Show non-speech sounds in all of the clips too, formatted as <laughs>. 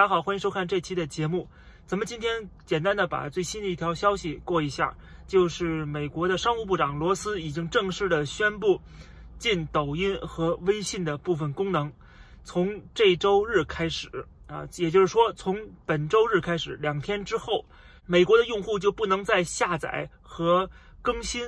大家好，欢迎收看这期的节目。咱们今天简单的把最新的一条消息过一下，就是美国的商务部长罗斯已经正式的宣布禁抖音和微信的部分功能，从这周日开始啊，也就是说从本周日开始，两天之后，美国的用户就不能再下载和更新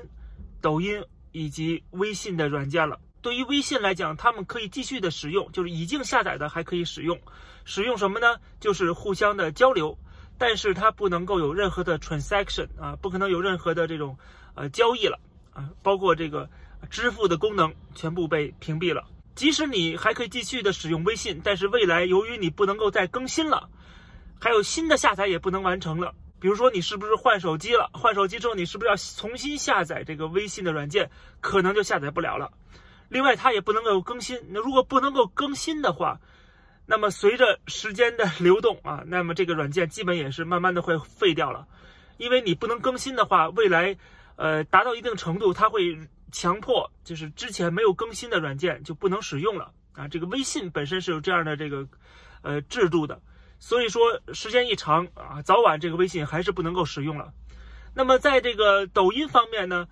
抖音以及微信的软件了。对于微信来讲，他们可以继续的使用，就是已经下载的还可以使用。使用什么呢？就是互相的交流，但是它不能够有任何的 transaction 啊，不可能有任何的这种呃交易了啊，包括这个支付的功能全部被屏蔽了。即使你还可以继续的使用微信，但是未来由于你不能够再更新了，还有新的下载也不能完成了。比如说你是不是换手机了？换手机之后你是不是要重新下载这个微信的软件？可能就下载不了了。另外，它也不能够更新。那如果不能够更新的话，那么随着时间的流动啊，那么这个软件基本也是慢慢的会废掉了。因为你不能更新的话，未来呃达到一定程度，它会强迫就是之前没有更新的软件就不能使用了啊。这个微信本身是有这样的这个呃制度的，所以说时间一长啊，早晚这个微信还是不能够使用了。那么在这个抖音方面呢？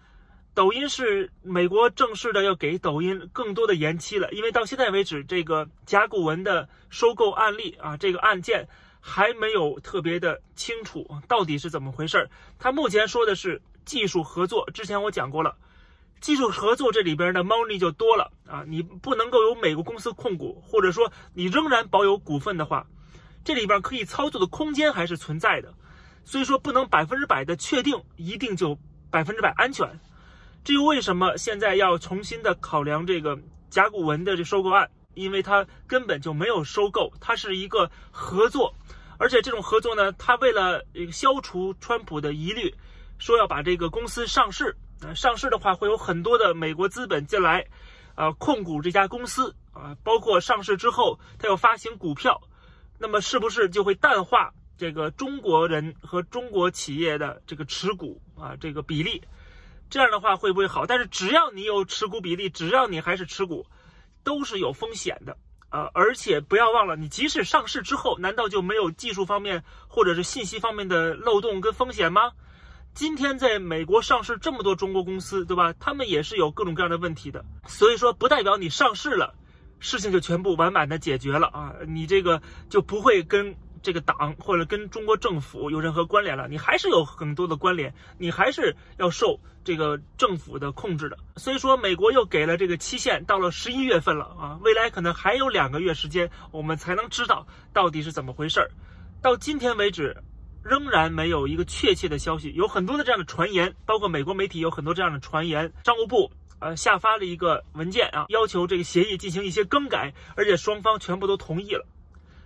抖音是美国正式的要给抖音更多的延期了，因为到现在为止，这个甲骨文的收购案例啊，这个案件还没有特别的清楚到底是怎么回事儿。他目前说的是技术合作，之前我讲过了，技术合作这里边的猫腻就多了啊，你不能够有美国公司控股，或者说你仍然保有股份的话，这里边可以操作的空间还是存在的，所以说不能百分之百的确定一定就百分之百安全。至于为什么现在要重新的考量这个甲骨文的这收购案？因为它根本就没有收购，它是一个合作，而且这种合作呢，它为了消除川普的疑虑，说要把这个公司上市。呃，上市的话会有很多的美国资本进来，啊，控股这家公司啊，包括上市之后它要发行股票，那么是不是就会淡化这个中国人和中国企业的这个持股啊这个比例？这样的话会不会好？但是只要你有持股比例，只要你还是持股，都是有风险的啊！而且不要忘了，你即使上市之后，难道就没有技术方面或者是信息方面的漏洞跟风险吗？今天在美国上市这么多中国公司，对吧？他们也是有各种各样的问题的。所以说，不代表你上市了，事情就全部完满的解决了啊！你这个就不会跟。这个党或者跟中国政府有任何关联了，你还是有很多的关联，你还是要受这个政府的控制的。所以说，美国又给了这个期限，到了十一月份了啊，未来可能还有两个月时间，我们才能知道到底是怎么回事儿。到今天为止，仍然没有一个确切的消息，有很多的这样的传言，包括美国媒体有很多这样的传言。商务部呃下发了一个文件啊，要求这个协议进行一些更改，而且双方全部都同意了。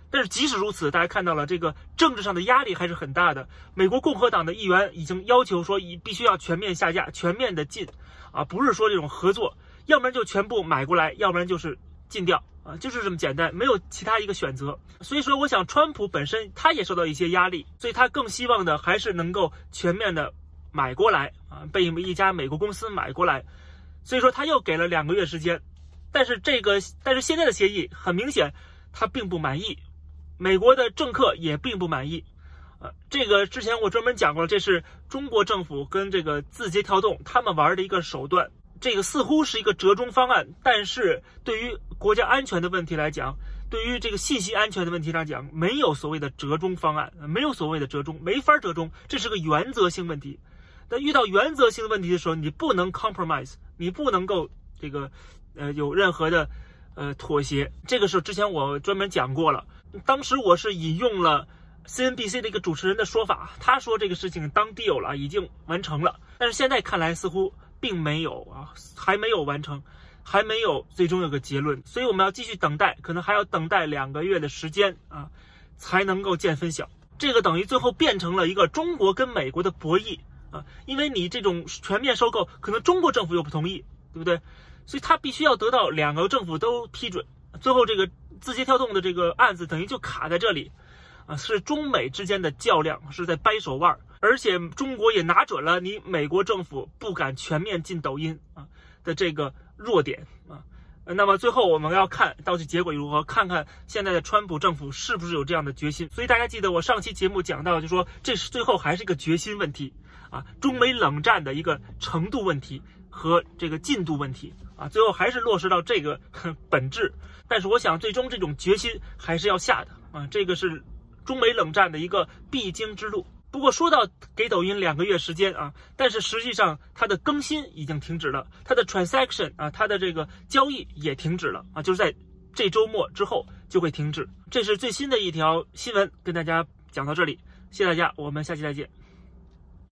但是即使如此，大家看到了这个政治上的压力还是很大的。美国共和党的议员已经要求说，以必须要全面下架、全面的禁，啊，不是说这种合作，要不然就全部买过来，要不然就是禁掉，啊，就是这么简单，没有其他一个选择。所以说，我想川普本身他也受到一些压力，所以他更希望的还是能够全面的买过来，啊，被一家美国公司买过来。所以说他又给了两个月时间，但是这个，但是现在的协议很明显，他并不满意。美国的政客也并不满意，呃，这个之前我专门讲过了，这是中国政府跟这个字节跳动他们玩的一个手段，这个似乎是一个折中方案，但是对于国家安全的问题来讲，对于这个信息安全的问题来讲，没有所谓的折中方案，没有所谓的折中，没法折中，这是个原则性问题。但遇到原则性的问题的时候，你不能 compromise，你不能够这个呃有任何的呃妥协。这个是之前我专门讲过了。当时我是引用了 CNBC 的一个主持人的说法，他说这个事情当 deal 了，已经完成了。但是现在看来似乎并没有啊，还没有完成，还没有最终有个结论。所以我们要继续等待，可能还要等待两个月的时间啊，才能够见分晓。这个等于最后变成了一个中国跟美国的博弈啊，因为你这种全面收购，可能中国政府又不同意，对不对？所以他必须要得到两个政府都批准。最后，这个字节跳动的这个案子等于就卡在这里，啊，是中美之间的较量，是在掰手腕，而且中国也拿准了你美国政府不敢全面进抖音啊的这个弱点啊，那么最后我们要看到底结果如何，看看现在的川普政府是不是有这样的决心。所以大家记得我上期节目讲到，就说这是最后还是一个决心问题啊，中美冷战的一个程度问题和这个进度问题啊，最后还是落实到这个 <laughs> 本质。但是我想最终这种决心还是要下的啊，这个是中美冷战的一个必经之路。不过说到给抖音两个月时间啊，但是实际上它的更新已经停止了，它的 transaction 啊，它的这个交易也停止了啊，就是在这周末之后就会停止。这是最新的一条新闻，跟大家讲到这里，谢谢大家，我们下期再见。